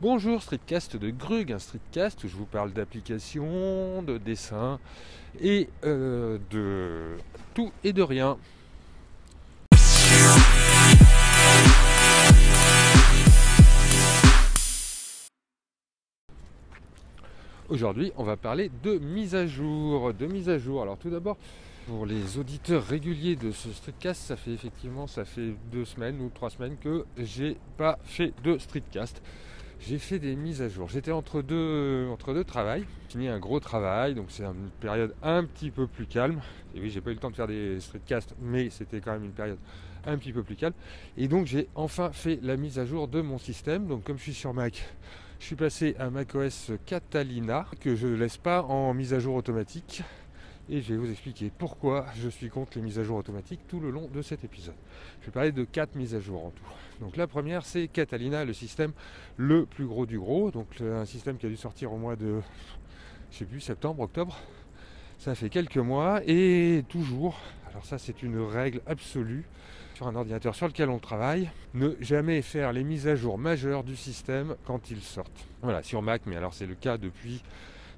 Bonjour, streetcast de Grug, un streetcast où je vous parle d'applications, de dessin et euh, de tout et de rien. Aujourd'hui, on va parler de mise à jour. De mise à jour. Alors tout d'abord, pour les auditeurs réguliers de ce streetcast, ça fait effectivement ça fait deux semaines ou trois semaines que j'ai pas fait de streetcast. J'ai fait des mises à jour. J'étais entre deux entre deux travails. J'ai fini un gros travail, donc c'est une période un petit peu plus calme. Et oui, j'ai pas eu le temps de faire des streetcasts, mais c'était quand même une période un petit peu plus calme. Et donc j'ai enfin fait la mise à jour de mon système. Donc comme je suis sur Mac, je suis passé à macOS Catalina que je ne laisse pas en mise à jour automatique et je vais vous expliquer pourquoi je suis contre les mises à jour automatiques tout le long de cet épisode. Je vais parler de quatre mises à jour en tout. Donc la première c'est Catalina, le système le plus gros du gros, donc un système qui a dû sortir au mois de je sais plus septembre, octobre. Ça fait quelques mois et toujours, alors ça c'est une règle absolue, sur un ordinateur sur lequel on travaille, ne jamais faire les mises à jour majeures du système quand ils sortent. Voilà, sur Mac, mais alors c'est le cas depuis,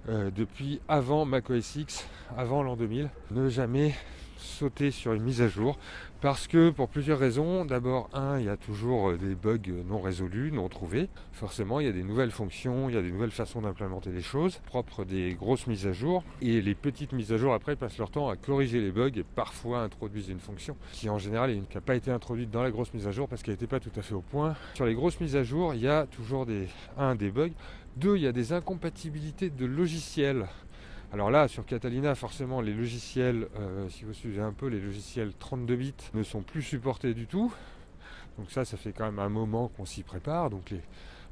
euh, depuis avant Mac OS X, avant l'an 2000. Ne jamais sauter sur une mise à jour parce que pour plusieurs raisons. D'abord, un, il y a toujours des bugs non résolus, non trouvés. Forcément, il y a des nouvelles fonctions, il y a des nouvelles façons d'implémenter les choses, propres des grosses mises à jour. Et les petites mises à jour, après, passent leur temps à corriger les bugs et parfois introduisent une fonction qui, en général, n'a pas été introduite dans la grosse mise à jour parce qu'elle n'était pas tout à fait au point. Sur les grosses mises à jour, il y a toujours des, un, des bugs. Deux, il y a des incompatibilités de logiciels alors là, sur Catalina, forcément, les logiciels, euh, si vous suivez un peu, les logiciels 32 bits ne sont plus supportés du tout. Donc ça, ça fait quand même un moment qu'on s'y prépare. Donc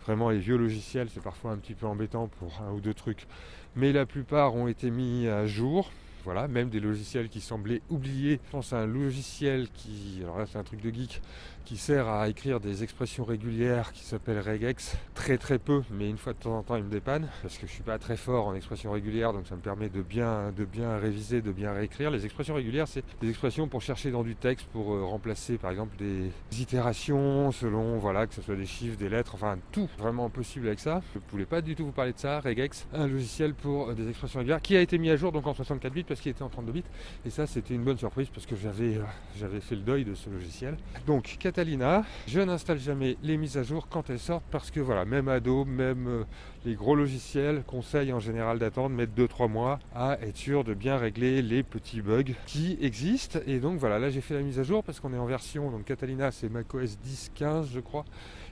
vraiment, les vieux logiciels, c'est parfois un petit peu embêtant pour un ou deux trucs. Mais la plupart ont été mis à jour. Voilà, même des logiciels qui semblaient oubliés. Je pense à un logiciel qui, alors là c'est un truc de geek, qui sert à écrire des expressions régulières qui s'appelle regex. Très très peu, mais une fois de temps en temps il me dépanne parce que je suis pas très fort en expressions régulières, donc ça me permet de bien, de bien réviser, de bien réécrire. Les expressions régulières, c'est des expressions pour chercher dans du texte, pour euh, remplacer par exemple des itérations selon, voilà, que ce soit des chiffres, des lettres, enfin tout vraiment possible avec ça. Je ne voulais pas du tout vous parler de ça. Regex, un logiciel pour euh, des expressions régulières qui a été mis à jour donc en 64 bits parce qu'il était en 32 bits. Et ça, c'était une bonne surprise parce que j'avais euh, j'avais fait le deuil de ce logiciel. Donc, Catalina, je n'installe jamais les mises à jour quand elles sortent parce que voilà, même Adobe, même euh, les gros logiciels conseillent en général d'attendre, mettre 2-3 mois à être sûr de bien régler les petits bugs qui existent. Et donc voilà, là j'ai fait la mise à jour parce qu'on est en version, donc Catalina c'est macOS 10.15 je crois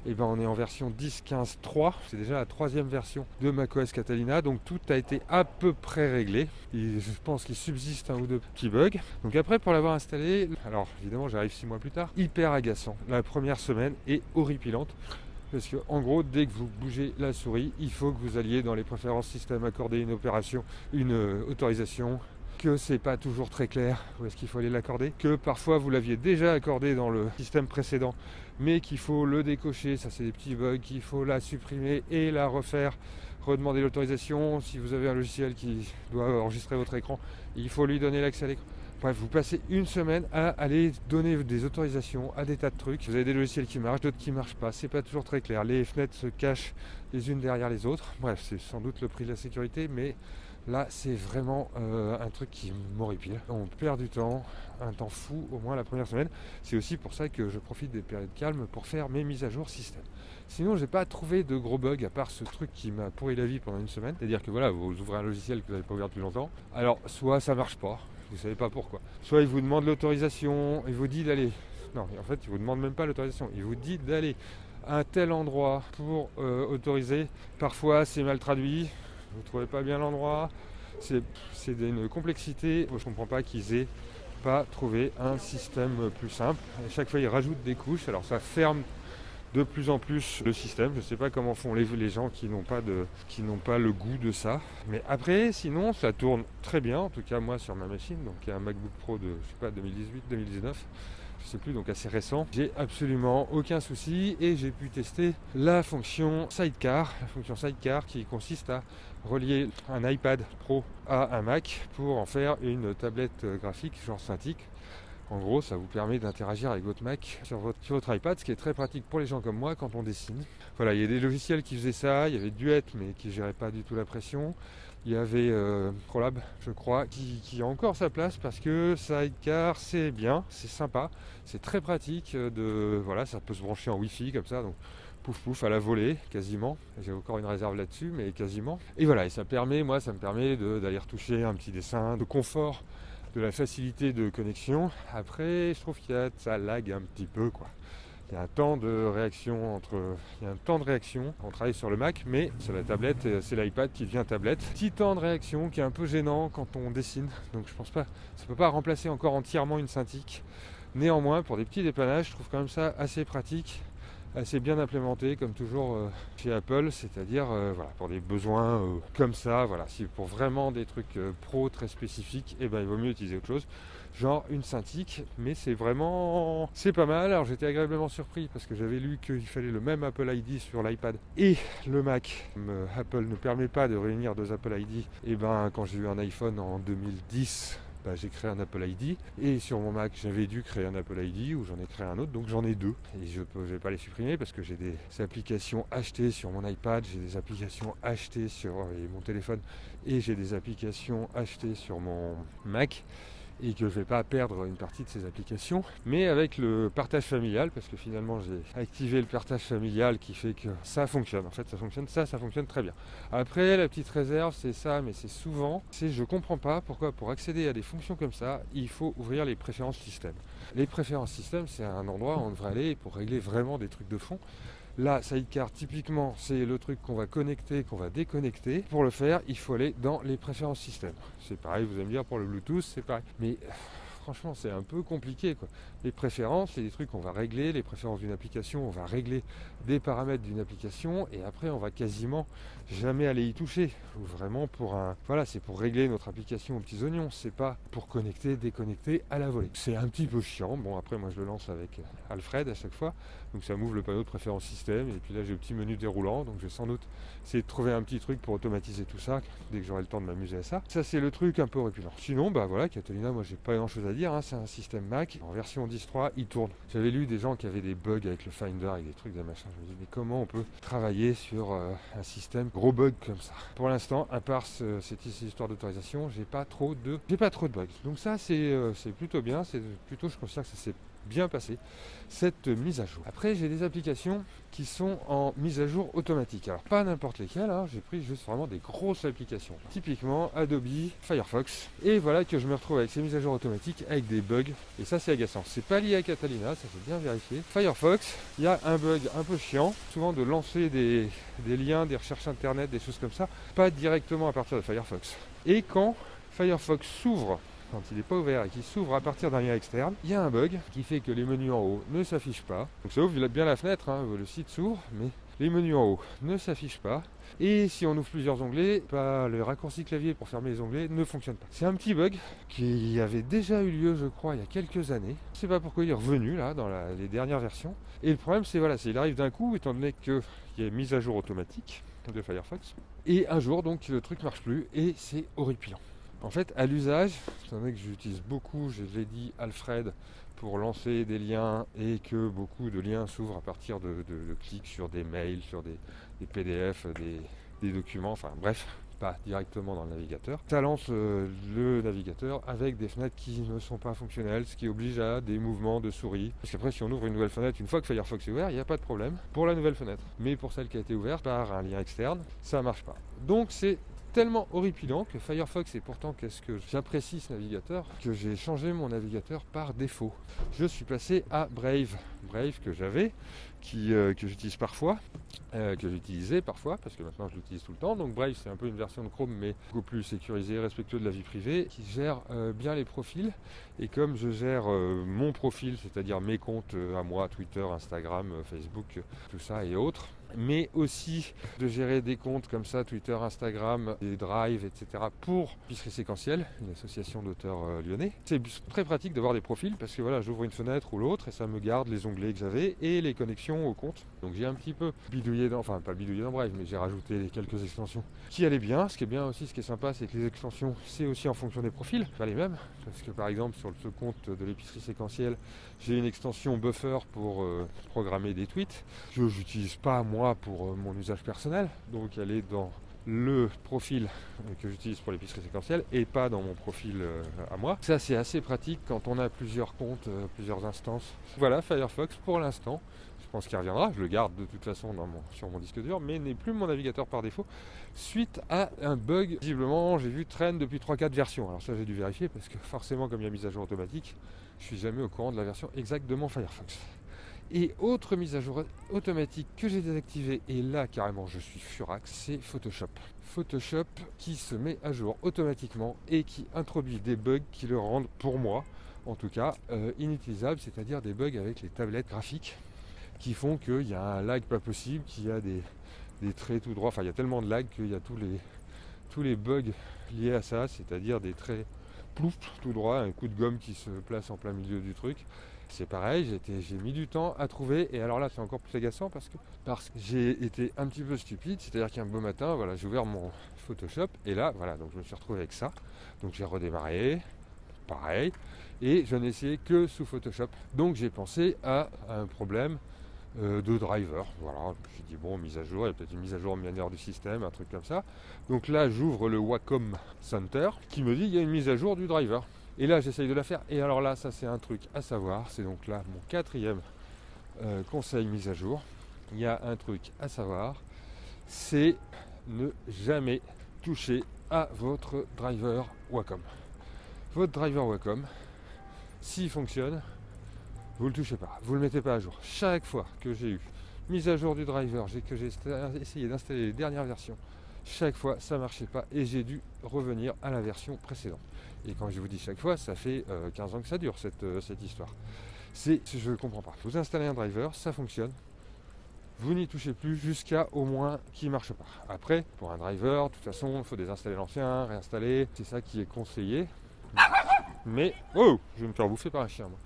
eh ben on est en version 10.15.3. C'est déjà la troisième version de macOS Catalina, donc tout a été à peu près réglé. Et je pense qu'il subsiste un ou deux petits bugs. Donc après pour l'avoir installé, alors évidemment j'arrive six mois plus tard, hyper agaçant. La première semaine est horripilante. Parce que en gros, dès que vous bougez la souris, il faut que vous alliez dans les préférences système accorder une opération, une euh, autorisation, que c'est pas toujours très clair où est-ce qu'il faut aller l'accorder, que parfois vous l'aviez déjà accordé dans le système précédent, mais qu'il faut le décocher, ça c'est des petits bugs, qu'il faut la supprimer et la refaire, redemander l'autorisation. Si vous avez un logiciel qui doit enregistrer votre écran, il faut lui donner l'accès à l'écran. Bref, vous passez une semaine à aller donner des autorisations à des tas de trucs. Vous avez des logiciels qui marchent, d'autres qui marchent pas. C'est pas toujours très clair. Les fenêtres se cachent les unes derrière les autres. Bref, c'est sans doute le prix de la sécurité, mais Là, c'est vraiment euh, un truc qui m'horripile. On perd du temps, un temps fou, au moins la première semaine. C'est aussi pour ça que je profite des périodes calmes pour faire mes mises à jour système. Sinon, j'ai pas trouvé de gros bugs à part ce truc qui m'a pourri la vie pendant une semaine. C'est-à-dire que voilà, vous ouvrez un logiciel que vous n'avez pas ouvert depuis longtemps. Alors, soit ça marche pas, vous savez pas pourquoi. Soit il vous demande l'autorisation, il vous dit d'aller. Non, en fait, il vous demande même pas l'autorisation. Il vous dit d'aller à un tel endroit pour euh, autoriser. Parfois, c'est mal traduit vous trouvez pas bien l'endroit? C'est d'une complexité. Je ne comprends pas qu'ils aient pas trouvé un système plus simple. Chaque fois, ils rajoutent des couches. Alors ça ferme de plus en plus le système. Je ne sais pas comment font les, les gens qui n'ont pas, pas le goût de ça. Mais après, sinon, ça tourne très bien. En tout cas, moi, sur ma machine. Donc, il y a un MacBook Pro de, je sais pas, 2018-2019 je sais plus, donc assez récent. J'ai absolument aucun souci et j'ai pu tester la fonction Sidecar, la fonction Sidecar qui consiste à relier un iPad Pro à un Mac pour en faire une tablette graphique genre synthique En gros, ça vous permet d'interagir avec votre Mac sur votre, iPad, ce qui est très pratique pour les gens comme moi quand on dessine. Voilà, il y a des logiciels qui faisaient ça, il y avait Duet mais qui gérait pas du tout la pression. Il y avait euh, ProLab, je crois, qui, a encore sa place parce que Sidecar c'est bien, c'est sympa, c'est très pratique. De, voilà, ça peut se brancher en Wi-Fi comme ça, donc pouf pouf à la volée quasiment. J'ai encore une réserve là-dessus, mais quasiment. Et voilà, et ça permet, moi, ça me permet d'aller retoucher un petit dessin, de confort, de la facilité de connexion. Après, je trouve qu'il ça lag un petit peu, quoi. Il y a un temps de réaction entre. Il y a un temps de réaction. On travaille sur le Mac, mais sur la tablette, euh, c'est l'iPad qui devient tablette. Petit temps de réaction qui est un peu gênant quand on dessine. Donc je pense pas. Ça peut pas remplacer encore entièrement une synthique. Néanmoins, pour des petits dépannages, je trouve quand même ça assez pratique assez bien implémenté comme toujours euh, chez Apple, c'est-à-dire euh, voilà, pour des besoins comme ça, voilà, si pour vraiment des trucs pro très spécifiques, eh ben, il vaut mieux utiliser autre chose genre une Cintiq, mais c'est vraiment c'est pas mal. Alors j'étais agréablement surpris parce que j'avais lu qu'il fallait le même Apple ID sur l'iPad et le Mac. Apple ne permet pas de réunir deux Apple ID. Et ben quand j'ai eu un iPhone en 2010, j'ai créé un Apple ID et sur mon Mac j'avais dû créer un Apple ID ou j'en ai créé un autre donc j'en ai deux. Et je ne vais pas les supprimer parce que j'ai des applications achetées sur mon iPad, j'ai des applications achetées sur euh, mon téléphone et j'ai des applications achetées sur mon Mac et que je ne vais pas perdre une partie de ces applications. Mais avec le partage familial, parce que finalement j'ai activé le partage familial qui fait que ça fonctionne. En fait, ça fonctionne, ça, ça fonctionne très bien. Après, la petite réserve, c'est ça, mais c'est souvent, c'est je comprends pas pourquoi pour accéder à des fonctions comme ça, il faut ouvrir les préférences système. Les préférences système, c'est un endroit où on devrait aller pour régler vraiment des trucs de fond. Là, Sidecar, typiquement, c'est le truc qu'on va connecter, qu'on va déconnecter. Pour le faire, il faut aller dans les préférences système. C'est pareil, vous allez me dire, pour le Bluetooth, c'est pareil. Mais franchement, c'est un peu compliqué. Les préférences, c'est des trucs qu'on va régler. Les préférences d'une application, on va régler des paramètres d'une application et après, on va quasiment jamais aller y toucher. Vraiment pour un. Voilà, c'est pour régler notre application aux petits oignons. C'est pas pour connecter, déconnecter à la volée. C'est un petit peu chiant. Bon, après, moi, je le lance avec Alfred à chaque fois. Donc, ça m'ouvre le panneau de préférence système. Et puis là, j'ai le petit menu déroulant. Donc, je vais sans doute essayer de trouver un petit truc pour automatiser tout ça dès que j'aurai le temps de m'amuser à ça. Ça, c'est le truc un peu répugnant. Sinon, bah voilà, Catalina, moi, j'ai pas grand chose à Hein. C'est un système Mac. En version 10.3, il tourne. J'avais lu des gens qui avaient des bugs avec le Finder et des trucs, des machins. Je me dis, mais comment on peut travailler sur euh, un système gros bug comme ça? Pour l'instant, à part cette histoire d'autorisation, j'ai pas trop de, j'ai pas trop de bugs. Donc ça, c'est euh, plutôt bien. C'est plutôt, je considère que ça s'est bien passé cette mise à jour. Après, j'ai des applications qui sont en mise à jour automatique. Alors, pas n'importe lesquelles, hein. j'ai pris juste vraiment des grosses applications. Typiquement Adobe, Firefox. Et voilà que je me retrouve avec ces mises à jour automatiques avec des bugs. Et ça, c'est agaçant. C'est pas lié à Catalina, ça c'est bien vérifié. Firefox, il y a un bug un peu chiant, souvent de lancer des, des liens, des recherches internet, des choses comme ça, pas directement à partir de Firefox. Et quand Firefox s'ouvre quand il n'est pas ouvert et qu'il s'ouvre à partir d'un lien externe, il y a un bug qui fait que les menus en haut ne s'affichent pas. Donc ça ouvre bien la fenêtre, hein, le site s'ouvre, mais les menus en haut ne s'affichent pas. Et si on ouvre plusieurs onglets, bah, le raccourci clavier pour fermer les onglets ne fonctionne pas. C'est un petit bug qui avait déjà eu lieu, je crois, il y a quelques années. Je ne sais pas pourquoi il est revenu là dans les dernières versions. Et le problème, c'est voilà, il arrive d'un coup, étant donné qu'il y a une mise à jour automatique de Firefox. Et un jour, donc, le truc marche plus et c'est horripilant. En fait, à l'usage, étant donné que j'utilise beaucoup, je l'ai dit, Alfred pour lancer des liens et que beaucoup de liens s'ouvrent à partir de, clics sur des mails, sur des, PDF, des, documents, enfin bref, pas directement dans le navigateur. Ça lance euh, le navigateur avec des fenêtres qui ne sont pas fonctionnelles, ce qui oblige à des mouvements de souris. Parce qu'après, si on ouvre une nouvelle fenêtre, une fois que Firefox est ouvert, il n'y a pas de problème pour la nouvelle fenêtre. Mais pour celle qui a été ouverte par un lien externe, ça ne marche pas. Donc c'est tellement horripilant que Firefox est pourtant qu'est-ce que j'apprécie ce navigateur que j'ai changé mon navigateur par défaut. Je suis passé à Brave. Brave que j'avais, qui, euh, que j'utilise parfois, euh, que j'utilisais parfois, parce que maintenant je l'utilise tout le temps. Donc Brave c'est un peu une version de Chrome mais beaucoup plus sécurisée, respectueux de la vie privée, qui gère euh, bien les profils. Et comme je gère mon profil, c'est-à-dire mes comptes à moi, Twitter, Instagram, Facebook, tout ça et autres, mais aussi de gérer des comptes comme ça, Twitter, Instagram, des drives, etc. pour Pisserie Séquentielle, une association d'auteurs euh, lyonnais. C'est très pratique d'avoir des profils parce que voilà, j'ouvre une fenêtre ou l'autre et ça me garde les onglets que j'avais et les connexions au compte. Donc j'ai un petit peu bidouillé dans, enfin pas bidouillé dans Brave, mais j'ai rajouté quelques extensions qui allaient bien. Ce qui est bien aussi, ce qui est sympa, c'est que les extensions, c'est aussi en fonction des profils, pas les mêmes. Parce que par exemple, sur ce compte de l'épicerie séquentielle, j'ai une extension buffer pour euh, programmer des tweets que n'utilise pas moi pour euh, mon usage personnel. Donc elle est dans le profil que j'utilise pour l'épicerie séquentielle et pas dans mon profil euh, à moi. Ça c'est assez pratique quand on a plusieurs comptes, euh, plusieurs instances. Voilà Firefox pour l'instant. Je pense qu'il reviendra, je le garde de toute façon sur mon disque dur, mais n'est plus mon navigateur par défaut suite à un bug. Visiblement j'ai vu traîne depuis 3-4 versions. Alors ça j'ai dû vérifier parce que forcément comme il y a mise à jour automatique, je suis jamais au courant de la version exacte de mon Firefox. Et autre mise à jour automatique que j'ai désactivée, et là carrément je suis furax, c'est Photoshop. Photoshop qui se met à jour automatiquement et qui introduit des bugs qui le rendent, pour moi en tout cas, euh, inutilisable, c'est-à-dire des bugs avec les tablettes graphiques qui font qu'il y a un lag pas possible, qu'il y a des, traits tout droits, enfin il y a tellement de lag qu'il y a tous les, tous les bugs liés à ça, c'est-à-dire des traits plouf tout droit, un coup de gomme qui se place en plein milieu du truc, c'est pareil, j'ai mis du temps à trouver, et alors là c'est encore plus agaçant parce que, parce que j'ai été un petit peu stupide, c'est-à-dire qu'un beau matin, voilà, j'ai ouvert mon Photoshop, et là, voilà, donc je me suis retrouvé avec ça, donc j'ai redémarré, pareil, et je n'ai essayé que sous Photoshop. Donc j'ai pensé à un problème euh, de driver. Voilà, je me suis dit bon, mise à jour, il y a peut-être une mise à jour manière du système, un truc comme ça. Donc là, j'ouvre le Wacom Center qui me dit il y a une mise à jour du driver. Et là, j'essaye de la faire. Et alors là, ça c'est un truc à savoir. C'est donc là mon quatrième euh, conseil mise à jour. Il y a un truc à savoir. C'est ne jamais toucher à votre driver Wacom. Votre driver Wacom, s'il fonctionne, vous ne le touchez pas. Vous ne le mettez pas à jour. Chaque fois que j'ai eu mise à jour du driver, que j'ai essayé d'installer les dernières versions, chaque fois ça marchait pas et j'ai dû revenir à la version précédente. Et quand je vous dis chaque fois, ça fait 15 euh, ans que ça dure cette, euh, histoire. C'est, je ne comprends pas. Vous installez un driver, ça fonctionne. Vous n'y touchez plus jusqu'à au moins qu'il ne marche pas. Après, pour un driver, de toute façon, il faut désinstaller l'ancien, réinstaller. C'est ça qui est conseillé. Mais, oh, je vais me faire bouffer par un chien. Moi.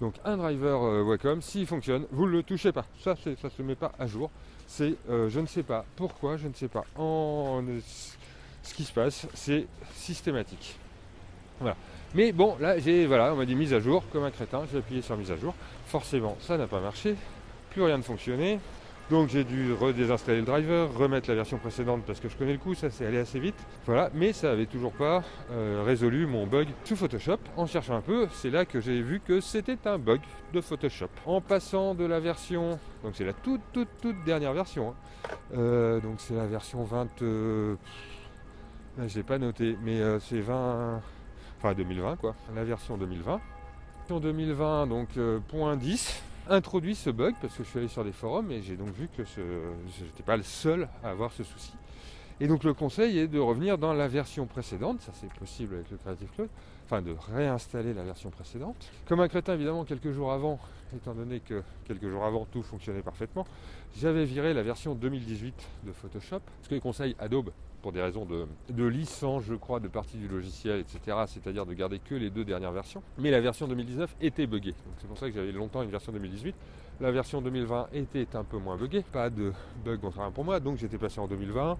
Donc un driver euh, Wacom, s'il fonctionne, vous ne le touchez pas. Ça, ça ne se met pas à jour. C'est, je ne sais pas pourquoi, je ne sais pas. En, ce qui se passe, c'est systématique. Voilà. Mais bon, là, j'ai, voilà, on m'a dit mise à jour, comme un crétin, j'ai appuyé sur mise à jour. Forcément, ça n'a pas marché, plus rien ne fonctionnait. Donc j'ai dû redésinstaller le driver, remettre la version précédente parce que je connais le coup, ça s'est allé assez vite. Voilà, mais ça n'avait toujours pas euh, résolu mon bug sous Photoshop. En cherchant un peu, c'est là que j'ai vu que c'était un bug de Photoshop. En passant de la version, donc c'est la toute toute toute dernière version, hein. euh, donc c'est la version 20, euh, je l'ai pas noté, mais c'est 20, 2020 quoi, la version 2020. En 2020, donc point 10, introduit ce bug parce que je suis allé sur des forums et j'ai donc vu que je n'étais pas le seul à avoir ce souci. Et donc le conseil est de revenir dans la version précédente, ça c'est possible avec le Creative Cloud, enfin de réinstaller la version précédente. Comme un crétin évidemment quelques jours avant, étant donné que quelques jours avant tout fonctionnait parfaitement, j'avais viré la version 2018 de Photoshop, ce que les conseils Adobe pour des raisons de, licence, je crois, de partie du logiciel, etc. C'est-à-dire de garder que les deux dernières versions. Mais la version 2019 était buggée. C'est pour ça que j'avais longtemps une version 2018. La version 2020 était un peu moins buggée. Pas de bug contrairement pour moi. Donc j'étais passé en 2020.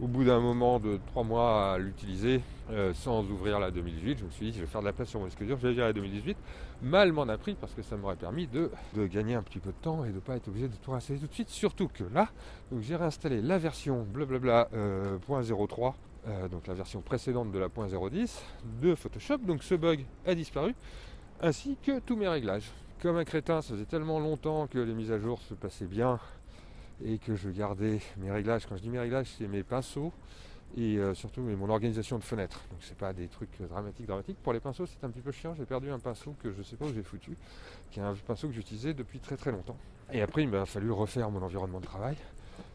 Au bout d'un moment de trois mois à l'utiliser euh, sans ouvrir la 2018, je me suis dit je vais faire de la place sur mon disque dur, je vais virer la 2018. Mal m'en a pris parce que ça m'aurait permis de, gagner un petit peu de temps et de ne pas être obligé de tout réinstaller tout de suite. Surtout que là, j'ai réinstallé la version blablabla euh, euh, donc la version précédente de la .010 de Photoshop. Donc ce bug a disparu, ainsi que tous mes réglages. Comme un crétin, ça faisait tellement longtemps que les mises à jour se passaient bien et que je gardais mes réglages. Quand je dis mes réglages, c'est mes pinceaux et euh, surtout mon organisation de fenêtres. Donc c'est pas des trucs dramatiques, dramatiques. Pour les pinceaux, c'est un petit peu chiant. J'ai perdu un pinceau que je sais pas où j'ai foutu, qui est un pinceau que j'utilisais depuis très très longtemps. Et après, il m'a fallu refaire mon environnement de travail.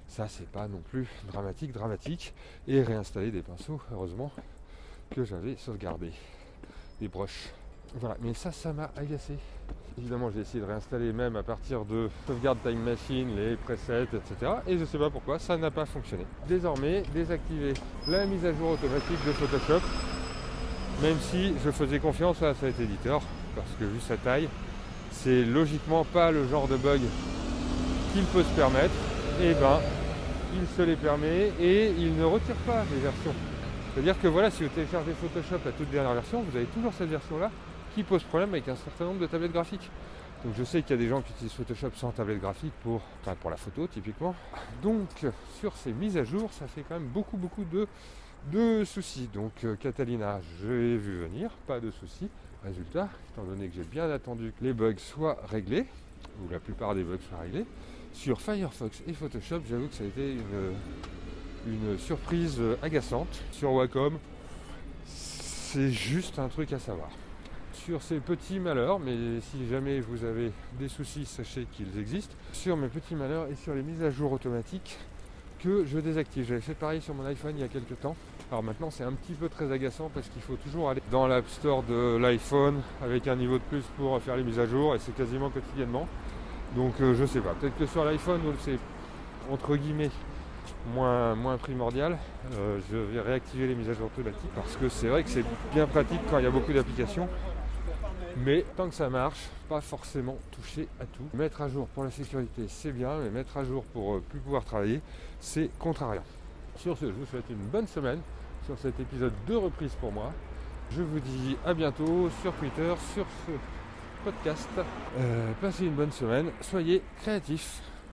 Ça, c'est pas non plus dramatique, dramatique. Et réinstaller des pinceaux, heureusement, que j'avais sauvegardé. Des broches. Voilà, mais ça, ça m'a agacé. Évidemment, j'ai essayé de réinstaller même à partir de sauvegarde time machine, les presets, etc. Et je ne sais pas pourquoi, ça n'a pas fonctionné. Désormais, désactiver la mise à jour automatique de Photoshop, même si je faisais confiance à cet éditeur, parce que vu sa taille, c'est logiquement pas le genre de bug qu'il peut se permettre, et eh ben il se les permet et il ne retire pas les versions. C'est-à-dire que voilà, si vous téléchargez Photoshop la toute dernière version, vous avez toujours cette version-là qui pose problème avec un certain nombre de tablettes graphiques. Donc je sais qu'il y a des gens qui utilisent Photoshop sans tablette graphique pour, pour la photo typiquement. Donc sur ces mises à jour, ça fait quand même beaucoup beaucoup de, de soucis. Donc euh, Catalina, je vu venir, pas de soucis. Résultat, étant donné que j'ai bien attendu que les bugs soient réglés, ou la plupart des bugs soient réglés, sur Firefox et Photoshop, j'avoue que ça a été une, une surprise agaçante. Sur Wacom, c'est juste un truc à savoir. Sur ces petits malheurs, mais si jamais vous avez des soucis, sachez qu'ils existent. Sur mes petits malheurs et sur les mises à jour automatiques que je désactive. J'avais fait pareil sur mon iPhone il y a quelques temps. Alors maintenant c'est un petit peu très agaçant parce qu'il faut toujours aller dans l'App Store de l'iPhone avec un niveau de plus pour faire les mises à jour et c'est quasiment quotidiennement. Donc euh, je sais pas, peut-être que sur l'iPhone c'est entre guillemets moins, moins primordial. Euh, je vais réactiver les mises à jour automatiques parce que c'est vrai que c'est bien pratique quand il y a beaucoup d'applications. Mais tant que ça marche, pas forcément toucher à tout. Mettre à jour pour la sécurité, c'est bien, mais mettre à jour pour euh, plus pouvoir travailler, c'est contrariant. Sur ce, je vous souhaite une bonne semaine sur cet épisode de reprise pour moi. Je vous dis à bientôt sur Twitter, sur ce podcast. Euh, passez une bonne semaine, soyez créatifs.